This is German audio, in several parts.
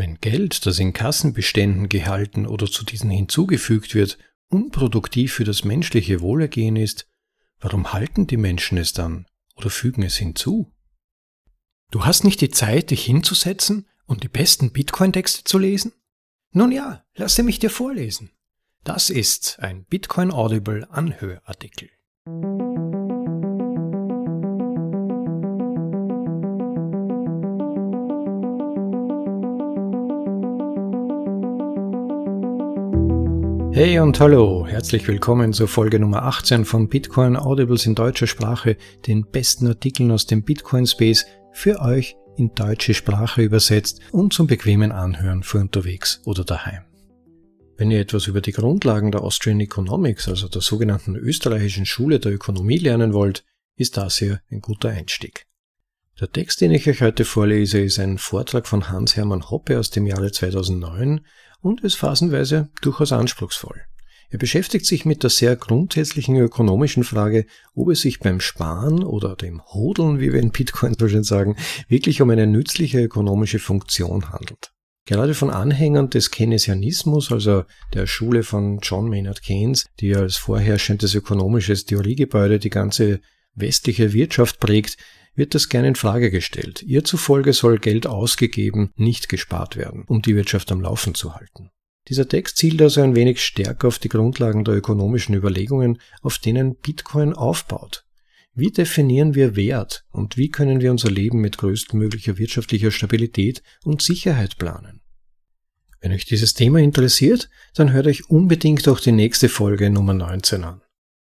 Wenn Geld, das in Kassenbeständen gehalten oder zu diesen hinzugefügt wird, unproduktiv für das menschliche Wohlergehen ist, warum halten die Menschen es dann oder fügen es hinzu? Du hast nicht die Zeit, dich hinzusetzen und die besten Bitcoin-Texte zu lesen? Nun ja, lasse mich dir vorlesen. Das ist ein Bitcoin Audible Anhörartikel. Hey und hallo, herzlich willkommen zur Folge Nummer 18 von Bitcoin Audibles in deutscher Sprache, den besten Artikeln aus dem Bitcoin Space für euch in deutsche Sprache übersetzt und zum bequemen Anhören für unterwegs oder daheim. Wenn ihr etwas über die Grundlagen der Austrian Economics, also der sogenannten österreichischen Schule der Ökonomie lernen wollt, ist das hier ein guter Einstieg. Der Text, den ich euch heute vorlese, ist ein Vortrag von Hans-Hermann Hoppe aus dem Jahre 2009 und ist phasenweise durchaus anspruchsvoll. Er beschäftigt sich mit der sehr grundsätzlichen ökonomischen Frage, ob es sich beim Sparen oder dem Hodeln, wie wir in Bitcoin so schön sagen, wirklich um eine nützliche ökonomische Funktion handelt. Gerade von Anhängern des Keynesianismus, also der Schule von John Maynard Keynes, die als vorherrschendes ökonomisches Theoriegebäude die ganze westliche Wirtschaft prägt, wird das gerne in Frage gestellt. Ihr zufolge soll Geld ausgegeben, nicht gespart werden, um die Wirtschaft am Laufen zu halten. Dieser Text zielt also ein wenig stärker auf die Grundlagen der ökonomischen Überlegungen, auf denen Bitcoin aufbaut. Wie definieren wir Wert und wie können wir unser Leben mit größtmöglicher wirtschaftlicher Stabilität und Sicherheit planen? Wenn euch dieses Thema interessiert, dann hört euch unbedingt auch die nächste Folge Nummer 19 an.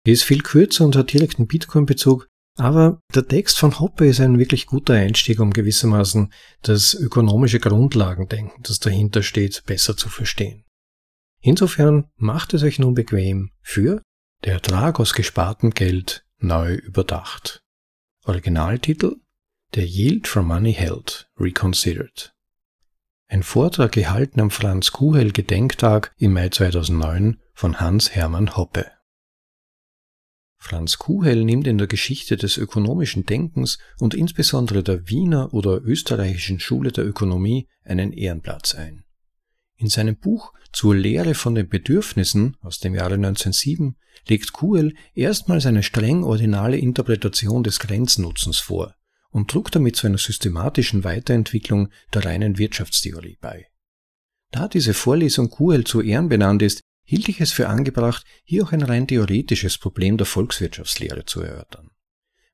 Die ist viel kürzer und hat direkten Bitcoin-Bezug, aber der Text von Hoppe ist ein wirklich guter Einstieg, um gewissermaßen das ökonomische Grundlagendenken, das dahinter steht, besser zu verstehen. Insofern macht es euch nun bequem für Der Ertrag aus gespartem Geld neu überdacht. Originaltitel Der Yield from Money Held Reconsidered. Ein Vortrag gehalten am Franz Kuhel Gedenktag im Mai 2009 von Hans Hermann Hoppe. Franz Kuhel nimmt in der Geschichte des ökonomischen Denkens und insbesondere der Wiener oder österreichischen Schule der Ökonomie einen Ehrenplatz ein. In seinem Buch Zur Lehre von den Bedürfnissen aus dem Jahre 1907 legt Kuhel erstmals eine streng ordinale Interpretation des Grenznutzens vor und druckt damit zu einer systematischen Weiterentwicklung der reinen Wirtschaftstheorie bei. Da diese Vorlesung Kuhel zu Ehren benannt ist, hielt ich es für angebracht, hier auch ein rein theoretisches Problem der Volkswirtschaftslehre zu erörtern.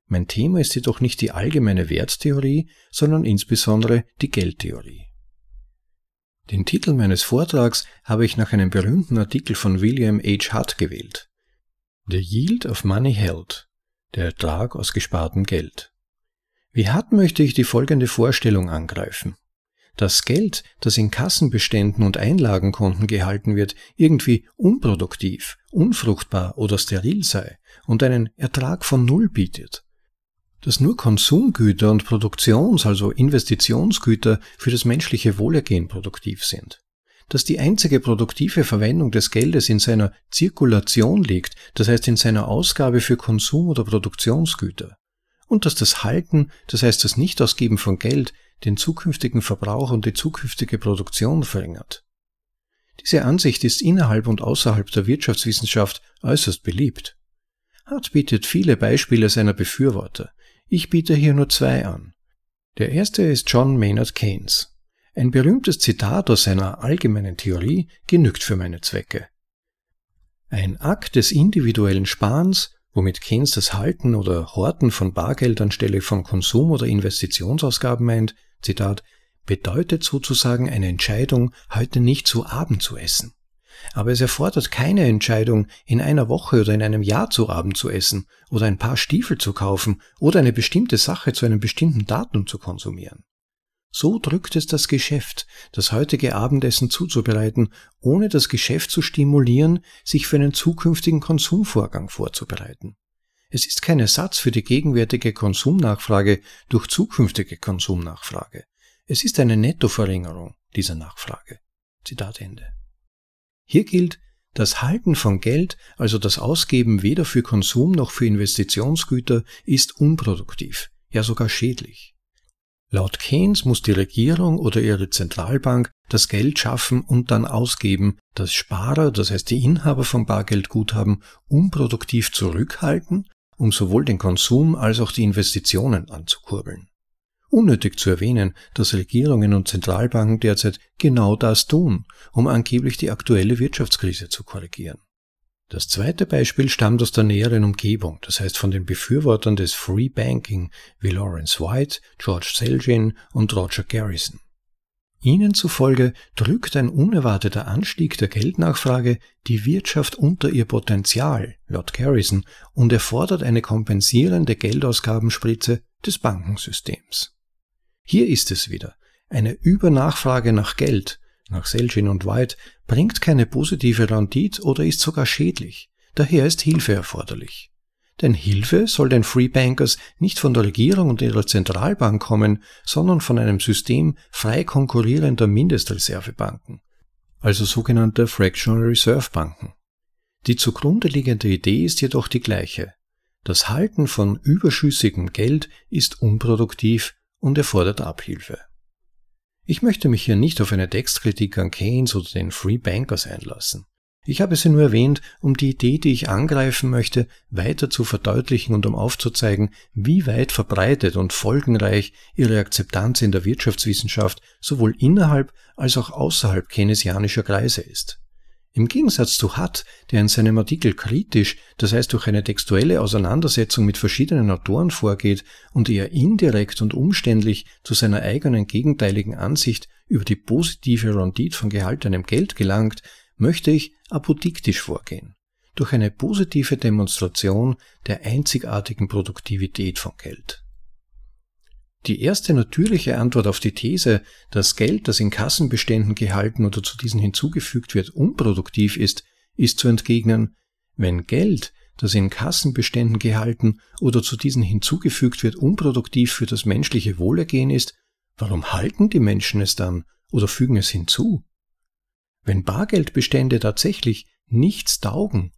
Mein Thema ist jedoch nicht die allgemeine Werttheorie, sondern insbesondere die Geldtheorie. Den Titel meines Vortrags habe ich nach einem berühmten Artikel von William H. Hutt gewählt. The Yield of Money Held, der Ertrag aus gespartem Geld. Wie Hutt möchte ich die folgende Vorstellung angreifen dass Geld, das in Kassenbeständen und Einlagenkonten gehalten wird, irgendwie unproduktiv, unfruchtbar oder steril sei und einen Ertrag von Null bietet. Dass nur Konsumgüter und Produktions-, also Investitionsgüter für das menschliche Wohlergehen produktiv sind. Dass die einzige produktive Verwendung des Geldes in seiner Zirkulation liegt, das heißt in seiner Ausgabe für Konsum- oder Produktionsgüter. Und dass das Halten, das heißt das Nichtausgeben von Geld, den zukünftigen Verbrauch und die zukünftige Produktion verringert. Diese Ansicht ist innerhalb und außerhalb der Wirtschaftswissenschaft äußerst beliebt. Hart bietet viele Beispiele seiner Befürworter. Ich biete hier nur zwei an. Der erste ist John Maynard Keynes. Ein berühmtes Zitat aus seiner allgemeinen Theorie genügt für meine Zwecke. Ein Akt des individuellen Sparens womit Keynes das Halten oder Horten von Bargeld anstelle von Konsum- oder Investitionsausgaben meint, Zitat, bedeutet sozusagen eine Entscheidung, heute nicht zu Abend zu essen. Aber es erfordert keine Entscheidung, in einer Woche oder in einem Jahr zu Abend zu essen oder ein paar Stiefel zu kaufen oder eine bestimmte Sache zu einem bestimmten Datum zu konsumieren. So drückt es das Geschäft, das heutige Abendessen zuzubereiten, ohne das Geschäft zu stimulieren, sich für einen zukünftigen Konsumvorgang vorzubereiten. Es ist kein Ersatz für die gegenwärtige Konsumnachfrage durch zukünftige Konsumnachfrage. Es ist eine Nettoverringerung dieser Nachfrage. Zitat Ende. Hier gilt, das Halten von Geld, also das Ausgeben weder für Konsum noch für Investitionsgüter, ist unproduktiv, ja sogar schädlich. Laut Keynes muss die Regierung oder ihre Zentralbank das Geld schaffen und dann ausgeben, das Sparer, das heißt die Inhaber von Bargeldguthaben, unproduktiv zurückhalten, um sowohl den Konsum als auch die Investitionen anzukurbeln. Unnötig zu erwähnen, dass Regierungen und Zentralbanken derzeit genau das tun, um angeblich die aktuelle Wirtschaftskrise zu korrigieren. Das zweite Beispiel stammt aus der näheren Umgebung, das heißt von den Befürwortern des Free Banking wie Lawrence White, George Selgin und Roger Garrison. Ihnen zufolge drückt ein unerwarteter Anstieg der Geldnachfrage die Wirtschaft unter ihr Potenzial, laut Garrison, und erfordert eine kompensierende Geldausgabenspritze des Bankensystems. Hier ist es wieder. Eine Übernachfrage nach Geld, nach Selgin und White, bringt keine positive Rendite oder ist sogar schädlich. Daher ist Hilfe erforderlich. Denn Hilfe soll den Free Bankers nicht von der Regierung und ihrer Zentralbank kommen, sondern von einem System frei konkurrierender Mindestreservebanken, also sogenannter Fractional Reserve Banken. Die zugrunde liegende Idee ist jedoch die gleiche. Das Halten von überschüssigem Geld ist unproduktiv und erfordert Abhilfe. Ich möchte mich hier nicht auf eine Textkritik an Keynes oder den Free Bankers einlassen. Ich habe sie nur erwähnt, um die Idee, die ich angreifen möchte, weiter zu verdeutlichen und um aufzuzeigen, wie weit verbreitet und folgenreich ihre Akzeptanz in der Wirtschaftswissenschaft sowohl innerhalb als auch außerhalb keynesianischer Kreise ist. Im Gegensatz zu Hutt, der in seinem Artikel kritisch, das heißt durch eine textuelle Auseinandersetzung mit verschiedenen Autoren vorgeht und eher indirekt und umständlich zu seiner eigenen gegenteiligen Ansicht über die positive Rendite von gehaltenem Geld gelangt, möchte ich apodiktisch vorgehen, durch eine positive Demonstration der einzigartigen Produktivität von Geld. Die erste natürliche Antwort auf die These, dass Geld, das in Kassenbeständen gehalten oder zu diesen hinzugefügt wird, unproduktiv ist, ist zu entgegnen, wenn Geld, das in Kassenbeständen gehalten oder zu diesen hinzugefügt wird, unproduktiv für das menschliche Wohlergehen ist, warum halten die Menschen es dann oder fügen es hinzu? Wenn Bargeldbestände tatsächlich nichts taugen,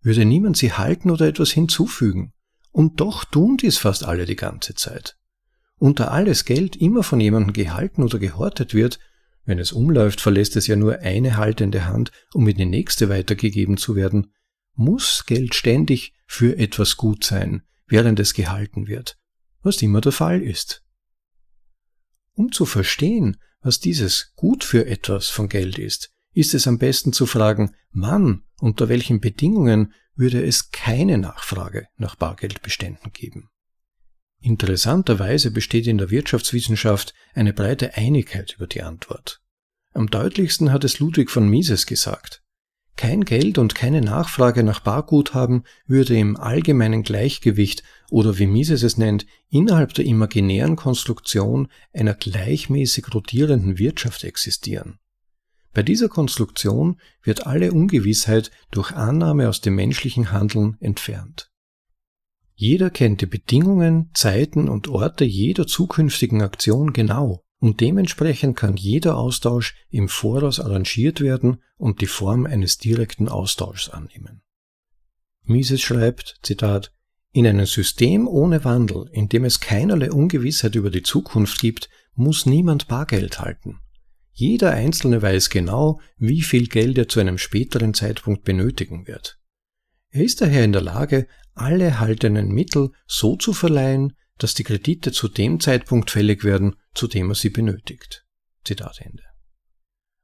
würde niemand sie halten oder etwas hinzufügen. Und doch tun dies fast alle die ganze Zeit. Da alles Geld immer von jemandem gehalten oder gehortet wird, wenn es umläuft, verlässt es ja nur eine haltende Hand, um in die nächste weitergegeben zu werden, muss Geld ständig für etwas gut sein, während es gehalten wird, was immer der Fall ist. Um zu verstehen, was dieses Gut für etwas von Geld ist, ist es am besten zu fragen, wann, unter welchen Bedingungen würde es keine Nachfrage nach Bargeldbeständen geben. Interessanterweise besteht in der Wirtschaftswissenschaft eine breite Einigkeit über die Antwort. Am deutlichsten hat es Ludwig von Mises gesagt. Kein Geld und keine Nachfrage nach Barguthaben würde im allgemeinen Gleichgewicht oder wie Mises es nennt, innerhalb der imaginären Konstruktion einer gleichmäßig rotierenden Wirtschaft existieren. Bei dieser Konstruktion wird alle Ungewissheit durch Annahme aus dem menschlichen Handeln entfernt. Jeder kennt die Bedingungen, Zeiten und Orte jeder zukünftigen Aktion genau und dementsprechend kann jeder Austausch im Voraus arrangiert werden und die Form eines direkten Austauschs annehmen. Mises schreibt, Zitat, in einem System ohne Wandel, in dem es keinerlei Ungewissheit über die Zukunft gibt, muss niemand Bargeld halten. Jeder Einzelne weiß genau, wie viel Geld er zu einem späteren Zeitpunkt benötigen wird. Er ist daher in der Lage, alle erhaltenen Mittel so zu verleihen, dass die Kredite zu dem Zeitpunkt fällig werden, zu dem er sie benötigt. Zitat Ende.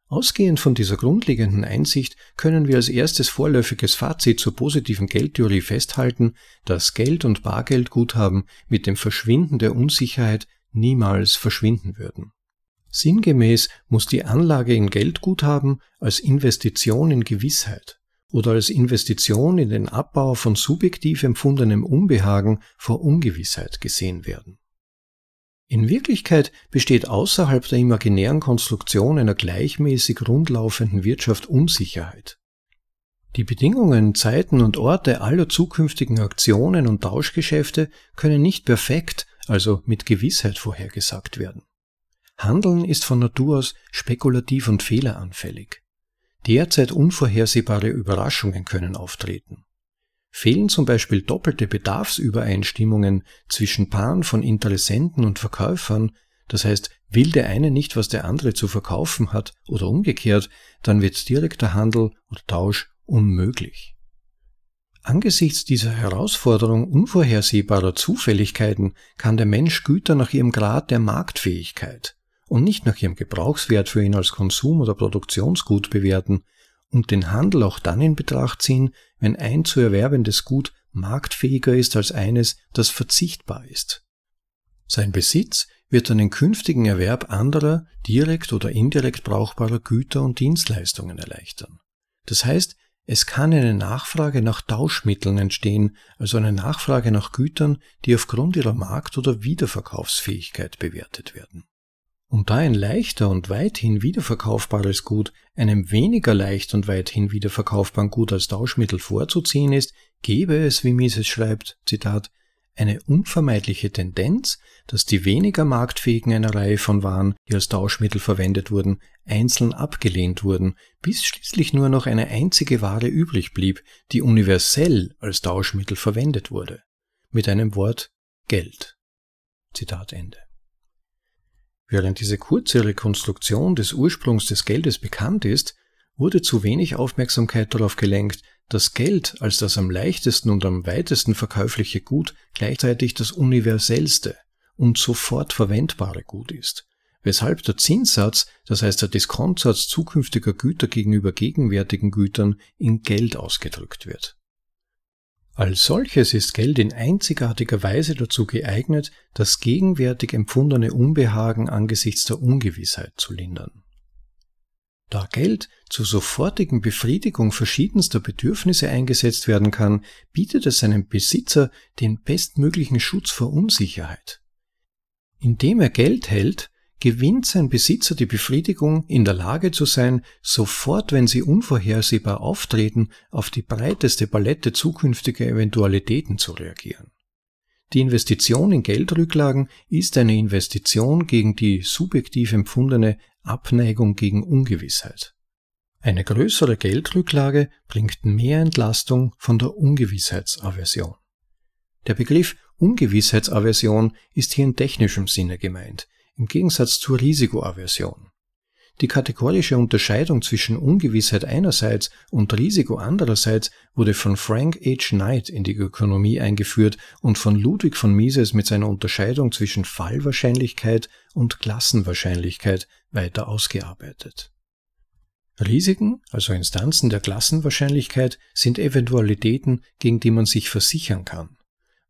Ausgehend von dieser grundlegenden Einsicht können wir als erstes vorläufiges Fazit zur positiven Geldtheorie festhalten, dass Geld und Bargeldguthaben mit dem Verschwinden der Unsicherheit niemals verschwinden würden. Sinngemäß muss die Anlage in Geldguthaben als Investition in Gewissheit oder als Investition in den Abbau von subjektiv empfundenem Unbehagen vor Ungewissheit gesehen werden. In Wirklichkeit besteht außerhalb der imaginären Konstruktion einer gleichmäßig rundlaufenden Wirtschaft Unsicherheit. Die Bedingungen, Zeiten und Orte aller zukünftigen Aktionen und Tauschgeschäfte können nicht perfekt, also mit Gewissheit vorhergesagt werden. Handeln ist von Natur aus spekulativ und fehleranfällig. Derzeit unvorhersehbare Überraschungen können auftreten. Fehlen zum Beispiel doppelte Bedarfsübereinstimmungen zwischen Paaren von Interessenten und Verkäufern, das heißt, will der eine nicht, was der andere zu verkaufen hat oder umgekehrt, dann wird direkter Handel oder Tausch unmöglich. Angesichts dieser Herausforderung unvorhersehbarer Zufälligkeiten kann der Mensch Güter nach ihrem Grad der Marktfähigkeit und nicht nach ihrem Gebrauchswert für ihn als Konsum- oder Produktionsgut bewerten und den Handel auch dann in Betracht ziehen, wenn ein zu erwerbendes Gut marktfähiger ist als eines, das verzichtbar ist. Sein Besitz wird den künftigen Erwerb anderer, direkt oder indirekt brauchbarer Güter und Dienstleistungen erleichtern. Das heißt, es kann eine Nachfrage nach Tauschmitteln entstehen, also eine Nachfrage nach Gütern, die aufgrund ihrer Markt- oder Wiederverkaufsfähigkeit bewertet werden. Und da ein leichter und weithin wiederverkaufbares Gut einem weniger leicht und weithin wiederverkaufbaren Gut als Tauschmittel vorzuziehen ist, gebe es, wie Mises schreibt, Zitat, eine unvermeidliche Tendenz, dass die weniger marktfähigen einer Reihe von Waren, die als Tauschmittel verwendet wurden, einzeln abgelehnt wurden, bis schließlich nur noch eine einzige Ware übrig blieb, die universell als Tauschmittel verwendet wurde. Mit einem Wort Geld. Zitat Ende. Während diese kurze Rekonstruktion des Ursprungs des Geldes bekannt ist, wurde zu wenig Aufmerksamkeit darauf gelenkt, dass Geld als das am leichtesten und am weitesten verkäufliche Gut gleichzeitig das universellste und sofort verwendbare Gut ist, weshalb der Zinssatz, das heißt der Diskontsatz zukünftiger Güter gegenüber gegenwärtigen Gütern, in Geld ausgedrückt wird. Als solches ist Geld in einzigartiger Weise dazu geeignet, das gegenwärtig empfundene Unbehagen angesichts der Ungewissheit zu lindern. Da Geld zur sofortigen Befriedigung verschiedenster Bedürfnisse eingesetzt werden kann, bietet es seinem Besitzer den bestmöglichen Schutz vor Unsicherheit. Indem er Geld hält, gewinnt sein Besitzer die Befriedigung, in der Lage zu sein, sofort, wenn sie unvorhersehbar auftreten, auf die breiteste Palette zukünftiger Eventualitäten zu reagieren. Die Investition in Geldrücklagen ist eine Investition gegen die subjektiv empfundene Abneigung gegen Ungewissheit. Eine größere Geldrücklage bringt mehr Entlastung von der Ungewissheitsaversion. Der Begriff Ungewissheitsaversion ist hier in technischem Sinne gemeint, im Gegensatz zur Risikoaversion. Die kategorische Unterscheidung zwischen Ungewissheit einerseits und Risiko andererseits wurde von Frank H. Knight in die Ökonomie eingeführt und von Ludwig von Mises mit seiner Unterscheidung zwischen Fallwahrscheinlichkeit und Klassenwahrscheinlichkeit weiter ausgearbeitet. Risiken, also Instanzen der Klassenwahrscheinlichkeit, sind Eventualitäten, gegen die man sich versichern kann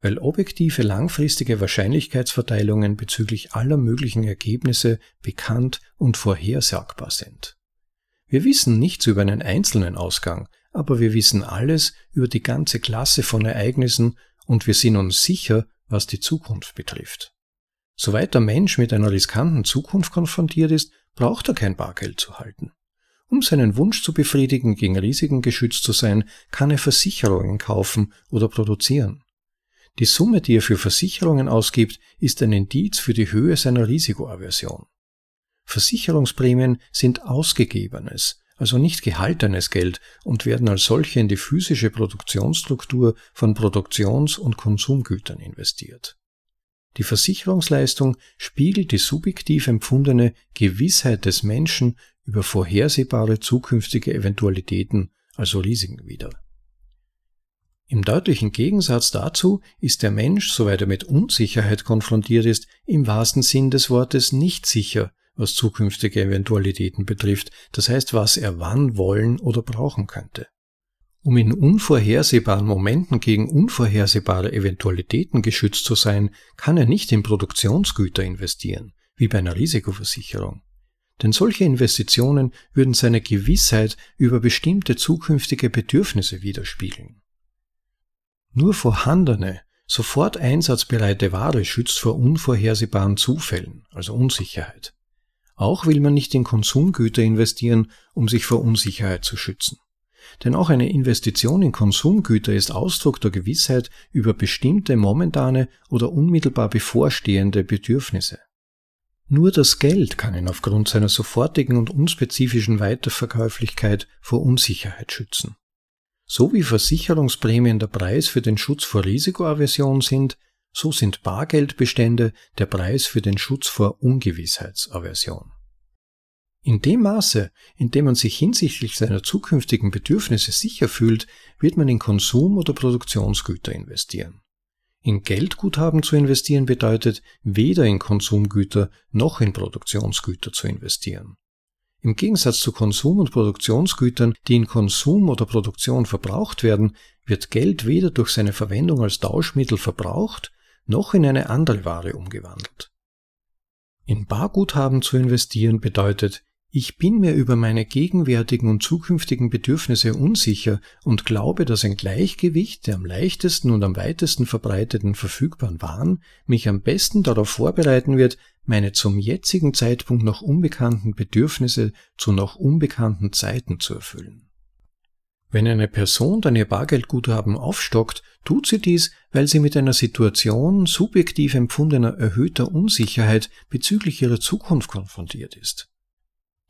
weil objektive langfristige Wahrscheinlichkeitsverteilungen bezüglich aller möglichen Ergebnisse bekannt und vorhersagbar sind. Wir wissen nichts über einen einzelnen Ausgang, aber wir wissen alles über die ganze Klasse von Ereignissen und wir sind uns sicher, was die Zukunft betrifft. Soweit der Mensch mit einer riskanten Zukunft konfrontiert ist, braucht er kein Bargeld zu halten. Um seinen Wunsch zu befriedigen, gegen Risiken geschützt zu sein, kann er Versicherungen kaufen oder produzieren. Die Summe, die er für Versicherungen ausgibt, ist ein Indiz für die Höhe seiner Risikoaversion. Versicherungsprämien sind ausgegebenes, also nicht gehaltenes Geld und werden als solche in die physische Produktionsstruktur von Produktions- und Konsumgütern investiert. Die Versicherungsleistung spiegelt die subjektiv empfundene Gewissheit des Menschen über vorhersehbare zukünftige Eventualitäten, also Risiken wider. Im deutlichen Gegensatz dazu ist der Mensch, soweit er mit Unsicherheit konfrontiert ist, im wahrsten Sinn des Wortes nicht sicher, was zukünftige Eventualitäten betrifft, das heißt, was er wann wollen oder brauchen könnte. Um in unvorhersehbaren Momenten gegen unvorhersehbare Eventualitäten geschützt zu sein, kann er nicht in Produktionsgüter investieren, wie bei einer Risikoversicherung. Denn solche Investitionen würden seine Gewissheit über bestimmte zukünftige Bedürfnisse widerspiegeln. Nur vorhandene, sofort einsatzbereite Ware schützt vor unvorhersehbaren Zufällen, also Unsicherheit. Auch will man nicht in Konsumgüter investieren, um sich vor Unsicherheit zu schützen. Denn auch eine Investition in Konsumgüter ist Ausdruck der Gewissheit über bestimmte momentane oder unmittelbar bevorstehende Bedürfnisse. Nur das Geld kann ihn aufgrund seiner sofortigen und unspezifischen Weiterverkäuflichkeit vor Unsicherheit schützen. So wie Versicherungsprämien der Preis für den Schutz vor Risikoaversion sind, so sind Bargeldbestände der Preis für den Schutz vor Ungewissheitsaversion. In dem Maße, in dem man sich hinsichtlich seiner zukünftigen Bedürfnisse sicher fühlt, wird man in Konsum- oder Produktionsgüter investieren. In Geldguthaben zu investieren bedeutet, weder in Konsumgüter noch in Produktionsgüter zu investieren. Im Gegensatz zu Konsum- und Produktionsgütern, die in Konsum oder Produktion verbraucht werden, wird Geld weder durch seine Verwendung als Tauschmittel verbraucht, noch in eine andere Ware umgewandelt. In Barguthaben zu investieren bedeutet, ich bin mir über meine gegenwärtigen und zukünftigen Bedürfnisse unsicher und glaube, dass ein Gleichgewicht der am leichtesten und am weitesten verbreiteten verfügbaren Waren mich am besten darauf vorbereiten wird, meine zum jetzigen Zeitpunkt noch unbekannten Bedürfnisse zu noch unbekannten Zeiten zu erfüllen. Wenn eine Person dann ihr Bargeldguthaben aufstockt, tut sie dies, weil sie mit einer Situation subjektiv empfundener erhöhter Unsicherheit bezüglich ihrer Zukunft konfrontiert ist.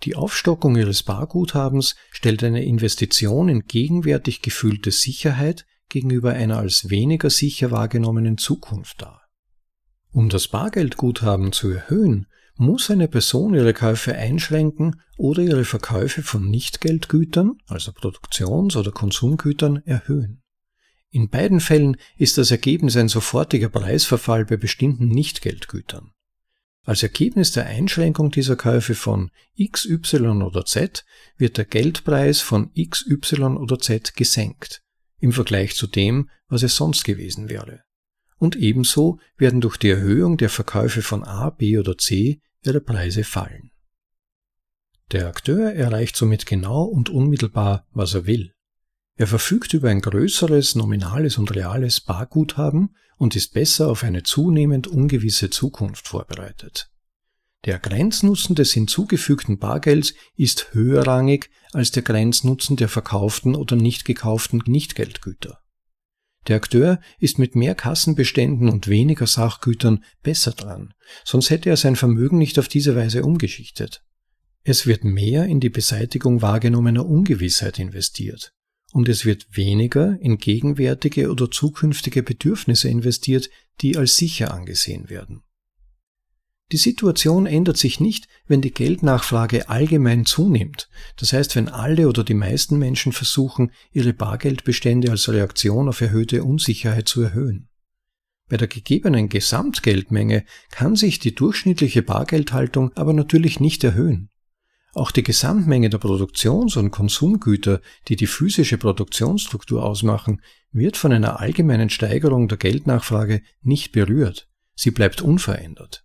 Die Aufstockung ihres Barguthabens stellt eine Investition in gegenwärtig gefühlte Sicherheit gegenüber einer als weniger sicher wahrgenommenen Zukunft dar. Um das Bargeldguthaben zu erhöhen, muss eine Person ihre Käufe einschränken oder ihre Verkäufe von Nichtgeldgütern, also Produktions- oder Konsumgütern, erhöhen. In beiden Fällen ist das Ergebnis ein sofortiger Preisverfall bei bestimmten Nichtgeldgütern. Als Ergebnis der Einschränkung dieser Käufe von X, Y oder Z wird der Geldpreis von X, Y oder Z gesenkt im Vergleich zu dem, was es sonst gewesen wäre. Und ebenso werden durch die Erhöhung der Verkäufe von A, B oder C ihre Preise fallen. Der Akteur erreicht somit genau und unmittelbar, was er will. Er verfügt über ein größeres nominales und reales Barguthaben und ist besser auf eine zunehmend ungewisse Zukunft vorbereitet. Der Grenznutzen des hinzugefügten Bargelds ist höherrangig als der Grenznutzen der verkauften oder nicht gekauften Nichtgeldgüter. Der Akteur ist mit mehr Kassenbeständen und weniger Sachgütern besser dran, sonst hätte er sein Vermögen nicht auf diese Weise umgeschichtet. Es wird mehr in die Beseitigung wahrgenommener Ungewissheit investiert und es wird weniger in gegenwärtige oder zukünftige Bedürfnisse investiert, die als sicher angesehen werden. Die Situation ändert sich nicht, wenn die Geldnachfrage allgemein zunimmt, das heißt wenn alle oder die meisten Menschen versuchen, ihre Bargeldbestände als Reaktion auf erhöhte Unsicherheit zu erhöhen. Bei der gegebenen Gesamtgeldmenge kann sich die durchschnittliche Bargeldhaltung aber natürlich nicht erhöhen. Auch die Gesamtmenge der Produktions- und Konsumgüter, die die physische Produktionsstruktur ausmachen, wird von einer allgemeinen Steigerung der Geldnachfrage nicht berührt. Sie bleibt unverändert.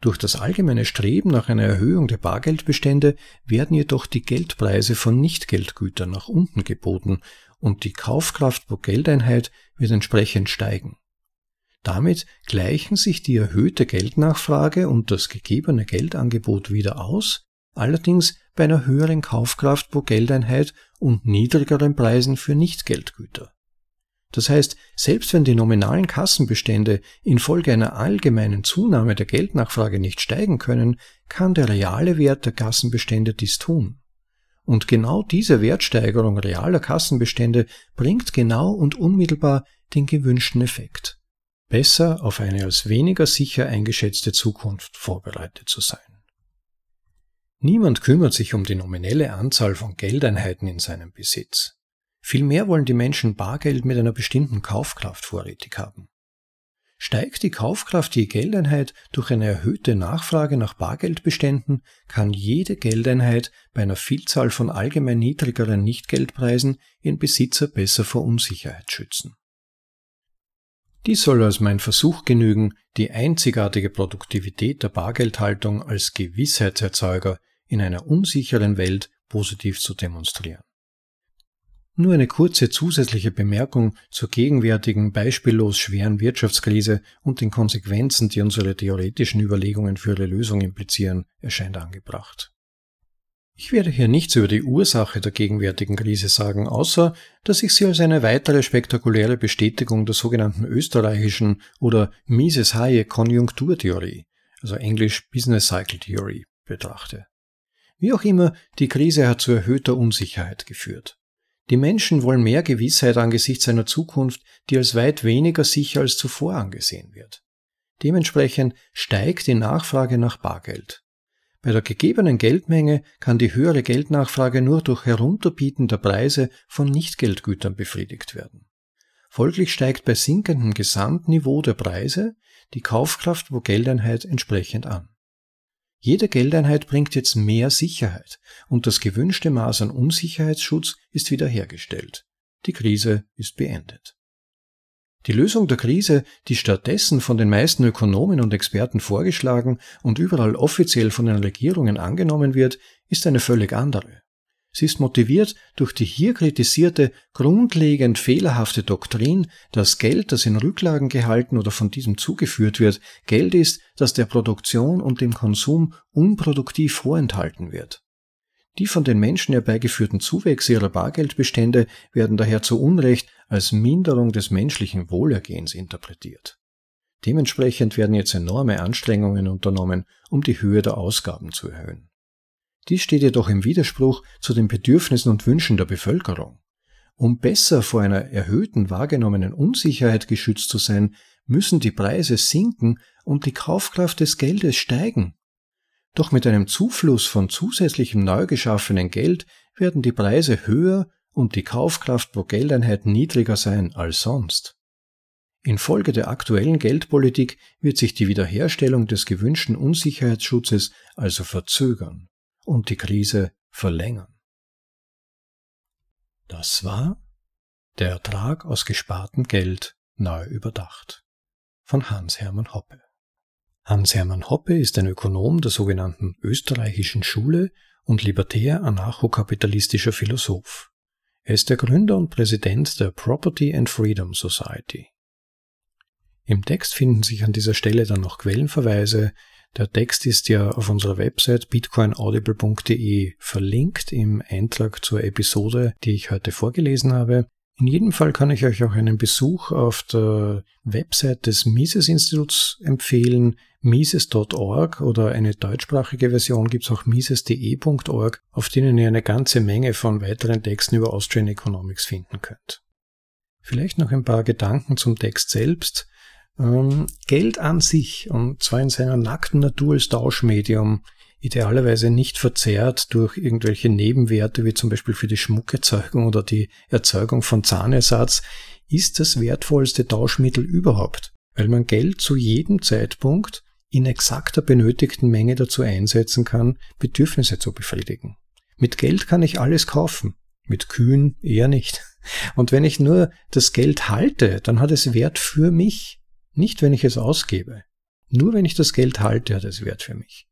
Durch das allgemeine Streben nach einer Erhöhung der Bargeldbestände werden jedoch die Geldpreise von Nichtgeldgütern nach unten geboten und die Kaufkraft pro Geldeinheit wird entsprechend steigen. Damit gleichen sich die erhöhte Geldnachfrage und das gegebene Geldangebot wieder aus allerdings bei einer höheren Kaufkraft pro Geldeinheit und niedrigeren Preisen für Nichtgeldgüter. Das heißt, selbst wenn die nominalen Kassenbestände infolge einer allgemeinen Zunahme der Geldnachfrage nicht steigen können, kann der reale Wert der Kassenbestände dies tun. Und genau diese Wertsteigerung realer Kassenbestände bringt genau und unmittelbar den gewünschten Effekt. Besser auf eine als weniger sicher eingeschätzte Zukunft vorbereitet zu sein. Niemand kümmert sich um die nominelle Anzahl von Geldeinheiten in seinem Besitz. Vielmehr wollen die Menschen Bargeld mit einer bestimmten Kaufkraft vorrätig haben. Steigt die Kaufkraft je Geldeinheit durch eine erhöhte Nachfrage nach Bargeldbeständen, kann jede Geldeinheit bei einer Vielzahl von allgemein niedrigeren Nichtgeldpreisen ihren Besitzer besser vor Unsicherheit schützen. Dies soll als mein Versuch genügen, die einzigartige Produktivität der Bargeldhaltung als Gewissheitserzeuger in einer unsicheren Welt positiv zu demonstrieren. Nur eine kurze zusätzliche Bemerkung zur gegenwärtigen beispiellos schweren Wirtschaftskrise und den Konsequenzen, die unsere theoretischen Überlegungen für ihre Lösung implizieren, erscheint angebracht. Ich werde hier nichts über die Ursache der gegenwärtigen Krise sagen, außer dass ich sie als eine weitere spektakuläre Bestätigung der sogenannten österreichischen oder Mises Hayek Konjunkturtheorie, also englisch Business Cycle Theory, betrachte. Wie auch immer, die Krise hat zu erhöhter Unsicherheit geführt. Die Menschen wollen mehr Gewissheit angesichts einer Zukunft, die als weit weniger sicher als zuvor angesehen wird. Dementsprechend steigt die Nachfrage nach Bargeld. Bei der gegebenen Geldmenge kann die höhere Geldnachfrage nur durch Herunterbieten der Preise von Nichtgeldgütern befriedigt werden. Folglich steigt bei sinkendem Gesamtniveau der Preise die Kaufkraft pro Geldeinheit entsprechend an. Jede Geldeinheit bringt jetzt mehr Sicherheit und das gewünschte Maß an Unsicherheitsschutz ist wiederhergestellt. Die Krise ist beendet. Die Lösung der Krise, die stattdessen von den meisten Ökonomen und Experten vorgeschlagen und überall offiziell von den Regierungen angenommen wird, ist eine völlig andere. Sie ist motiviert durch die hier kritisierte, grundlegend fehlerhafte Doktrin, dass Geld, das in Rücklagen gehalten oder von diesem zugeführt wird, Geld ist, das der Produktion und dem Konsum unproduktiv vorenthalten wird. Die von den Menschen herbeigeführten Zuwächse ihrer Bargeldbestände werden daher zu Unrecht als Minderung des menschlichen Wohlergehens interpretiert. Dementsprechend werden jetzt enorme Anstrengungen unternommen, um die Höhe der Ausgaben zu erhöhen. Dies steht jedoch im Widerspruch zu den Bedürfnissen und Wünschen der Bevölkerung. Um besser vor einer erhöhten wahrgenommenen Unsicherheit geschützt zu sein, müssen die Preise sinken und die Kaufkraft des Geldes steigen. Doch mit einem Zufluss von zusätzlichem neu geschaffenen Geld werden die Preise höher und die Kaufkraft pro Geldeinheit niedriger sein als sonst. Infolge der aktuellen Geldpolitik wird sich die Wiederherstellung des gewünschten Unsicherheitsschutzes also verzögern und die Krise verlängern. Das war der Ertrag aus gespartem Geld neu überdacht von Hans-Hermann Hoppe. Hans-Hermann Hoppe ist ein Ökonom der sogenannten österreichischen Schule und libertär anarchokapitalistischer Philosoph. Er ist der Gründer und Präsident der Property and Freedom Society. Im Text finden sich an dieser Stelle dann noch Quellenverweise, der Text ist ja auf unserer Website bitcoinaudible.de verlinkt im Eintrag zur Episode, die ich heute vorgelesen habe. In jedem Fall kann ich euch auch einen Besuch auf der Website des Mises-Instituts empfehlen, mises.org oder eine deutschsprachige Version gibt es auch mises.de.org, auf denen ihr eine ganze Menge von weiteren Texten über Austrian Economics finden könnt. Vielleicht noch ein paar Gedanken zum Text selbst. Ähm, Geld an sich, und zwar in seiner nackten Natur als Tauschmedium, idealerweise nicht verzerrt durch irgendwelche Nebenwerte wie zum Beispiel für die Schmuckerzeugung oder die Erzeugung von Zahnersatz, ist das wertvollste Tauschmittel überhaupt, weil man Geld zu jedem Zeitpunkt in exakter benötigten Menge dazu einsetzen kann, Bedürfnisse zu befriedigen. Mit Geld kann ich alles kaufen, mit Kühen eher nicht. Und wenn ich nur das Geld halte, dann hat es Wert für mich. Nicht, wenn ich es ausgebe. Nur wenn ich das Geld halte, hat es Wert für mich.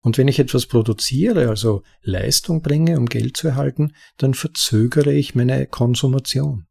Und wenn ich etwas produziere, also Leistung bringe, um Geld zu erhalten, dann verzögere ich meine Konsumation.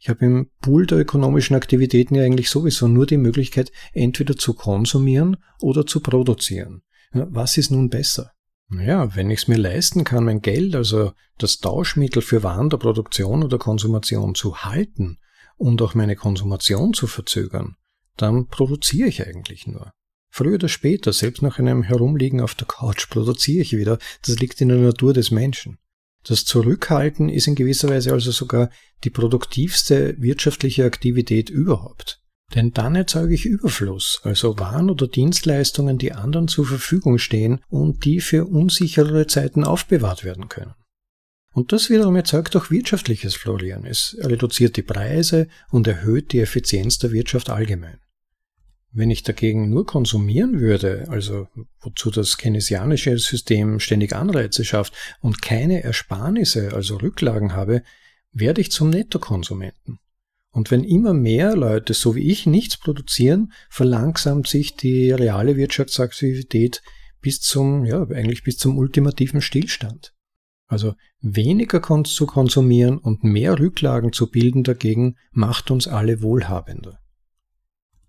Ich habe im Pool der ökonomischen Aktivitäten ja eigentlich sowieso nur die Möglichkeit, entweder zu konsumieren oder zu produzieren. Was ist nun besser? Naja, wenn ich es mir leisten kann, mein Geld, also das Tauschmittel für Waren der Produktion oder Konsumation zu halten und auch meine Konsumation zu verzögern, dann produziere ich eigentlich nur. Früher oder später, selbst nach einem Herumliegen auf der Couch, produziere ich wieder. Das liegt in der Natur des Menschen. Das Zurückhalten ist in gewisser Weise also sogar die produktivste wirtschaftliche Aktivität überhaupt. Denn dann erzeuge ich Überfluss, also Waren oder Dienstleistungen, die anderen zur Verfügung stehen und die für unsicherere Zeiten aufbewahrt werden können. Und das wiederum erzeugt auch wirtschaftliches Florieren. Es reduziert die Preise und erhöht die Effizienz der Wirtschaft allgemein. Wenn ich dagegen nur konsumieren würde, also wozu das keynesianische System ständig Anreize schafft und keine Ersparnisse, also Rücklagen habe, werde ich zum Nettokonsumenten. Und wenn immer mehr Leute, so wie ich, nichts produzieren, verlangsamt sich die reale Wirtschaftsaktivität bis zum, ja, eigentlich bis zum ultimativen Stillstand. Also weniger zu konsumieren und mehr Rücklagen zu bilden dagegen macht uns alle wohlhabender.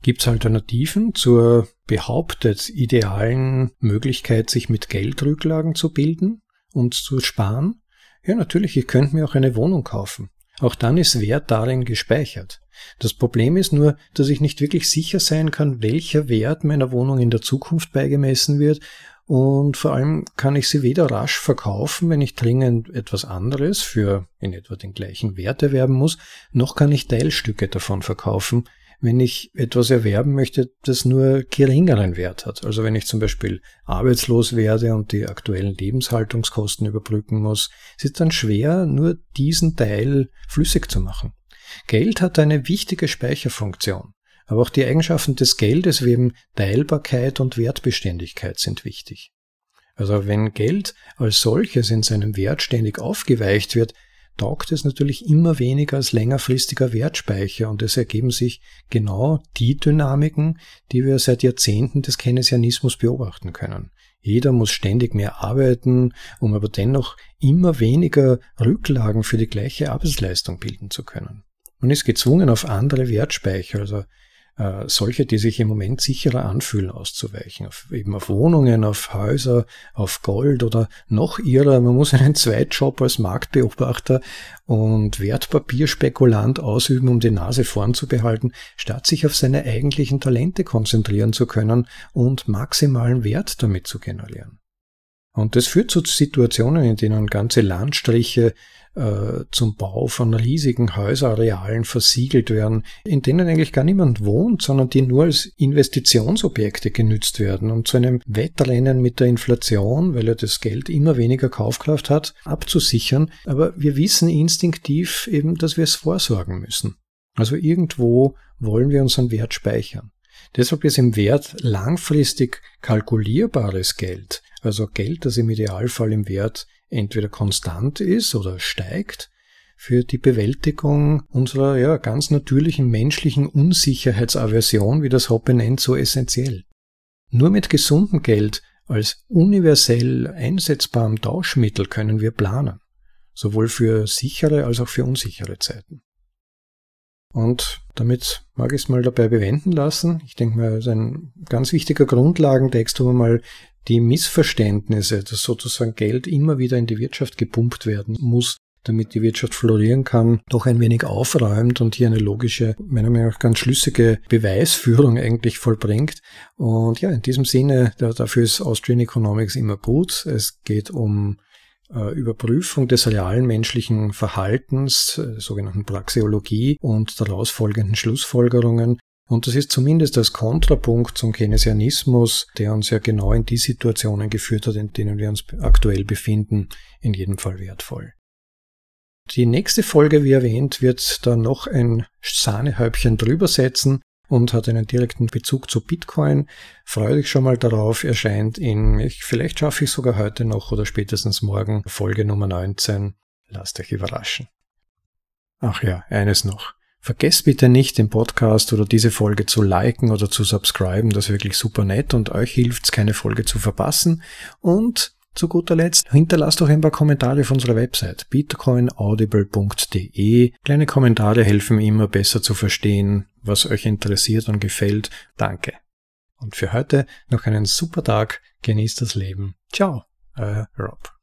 Gibt es Alternativen zur behauptet idealen Möglichkeit, sich mit Geldrücklagen zu bilden und zu sparen? Ja, natürlich, ich könnte mir auch eine Wohnung kaufen. Auch dann ist Wert darin gespeichert. Das Problem ist nur, dass ich nicht wirklich sicher sein kann, welcher Wert meiner Wohnung in der Zukunft beigemessen wird und vor allem kann ich sie weder rasch verkaufen, wenn ich dringend etwas anderes für in etwa den gleichen Wert erwerben muss, noch kann ich Teilstücke davon verkaufen, wenn ich etwas erwerben möchte, das nur geringeren Wert hat. Also wenn ich zum Beispiel arbeitslos werde und die aktuellen Lebenshaltungskosten überbrücken muss, ist es dann schwer, nur diesen Teil flüssig zu machen. Geld hat eine wichtige Speicherfunktion. Aber auch die Eigenschaften des Geldes wie eben Teilbarkeit und Wertbeständigkeit sind wichtig. Also wenn Geld als solches in seinem Wert ständig aufgeweicht wird, taugt es natürlich immer weniger als längerfristiger Wertspeicher und es ergeben sich genau die Dynamiken, die wir seit Jahrzehnten des Keynesianismus beobachten können. Jeder muss ständig mehr arbeiten, um aber dennoch immer weniger Rücklagen für die gleiche Arbeitsleistung bilden zu können. Man ist gezwungen, auf andere Wertspeicher, also äh, solche, die sich im Moment sicherer anfühlen, auszuweichen. Auf, eben auf Wohnungen, auf Häuser, auf Gold oder noch ihrer. Man muss einen Zweitjob als Marktbeobachter und Wertpapierspekulant ausüben, um die Nase vorn zu behalten, statt sich auf seine eigentlichen Talente konzentrieren zu können und maximalen Wert damit zu generieren. Und das führt zu Situationen, in denen ganze Landstriche äh, zum Bau von riesigen Häuserarealen versiegelt werden, in denen eigentlich gar niemand wohnt, sondern die nur als Investitionsobjekte genützt werden, um zu einem Wettrennen mit der Inflation, weil er das Geld immer weniger Kaufkraft hat, abzusichern. Aber wir wissen instinktiv eben, dass wir es vorsorgen müssen. Also irgendwo wollen wir unseren Wert speichern. Deshalb ist im Wert langfristig kalkulierbares Geld, also Geld, das im Idealfall im Wert entweder konstant ist oder steigt, für die Bewältigung unserer ja, ganz natürlichen menschlichen Unsicherheitsaversion, wie das Hoppe nennt, so essentiell. Nur mit gesundem Geld als universell einsetzbarem Tauschmittel können wir planen, sowohl für sichere als auch für unsichere Zeiten. Und damit mag ich es mal dabei bewenden lassen. Ich denke mal, das ist ein ganz wichtiger Grundlagentext, wo man mal die Missverständnisse, dass sozusagen Geld immer wieder in die Wirtschaft gepumpt werden muss, damit die Wirtschaft florieren kann, doch ein wenig aufräumt und hier eine logische, meiner Meinung nach ganz schlüssige Beweisführung eigentlich vollbringt. Und ja, in diesem Sinne, dafür ist Austrian Economics immer gut. Es geht um äh, Überprüfung des realen menschlichen Verhaltens, äh, sogenannten Praxeologie und daraus folgenden Schlussfolgerungen. Und das ist zumindest als Kontrapunkt zum Keynesianismus, der uns ja genau in die Situationen geführt hat, in denen wir uns aktuell befinden, in jedem Fall wertvoll. Die nächste Folge, wie erwähnt, wird da noch ein Sahnehäubchen drüber setzen und hat einen direkten Bezug zu Bitcoin. Freue dich schon mal darauf, erscheint in, vielleicht schaffe ich sogar heute noch oder spätestens morgen Folge Nummer 19. Lasst euch überraschen. Ach ja, eines noch. Vergesst bitte nicht, den Podcast oder diese Folge zu liken oder zu subscriben. Das ist wirklich super nett und euch hilft es, keine Folge zu verpassen. Und zu guter Letzt, hinterlasst doch ein paar Kommentare auf unserer Website bitcoinaudible.de. Kleine Kommentare helfen immer besser zu verstehen, was euch interessiert und gefällt. Danke. Und für heute noch einen super Tag. Genießt das Leben. Ciao, euer Rob.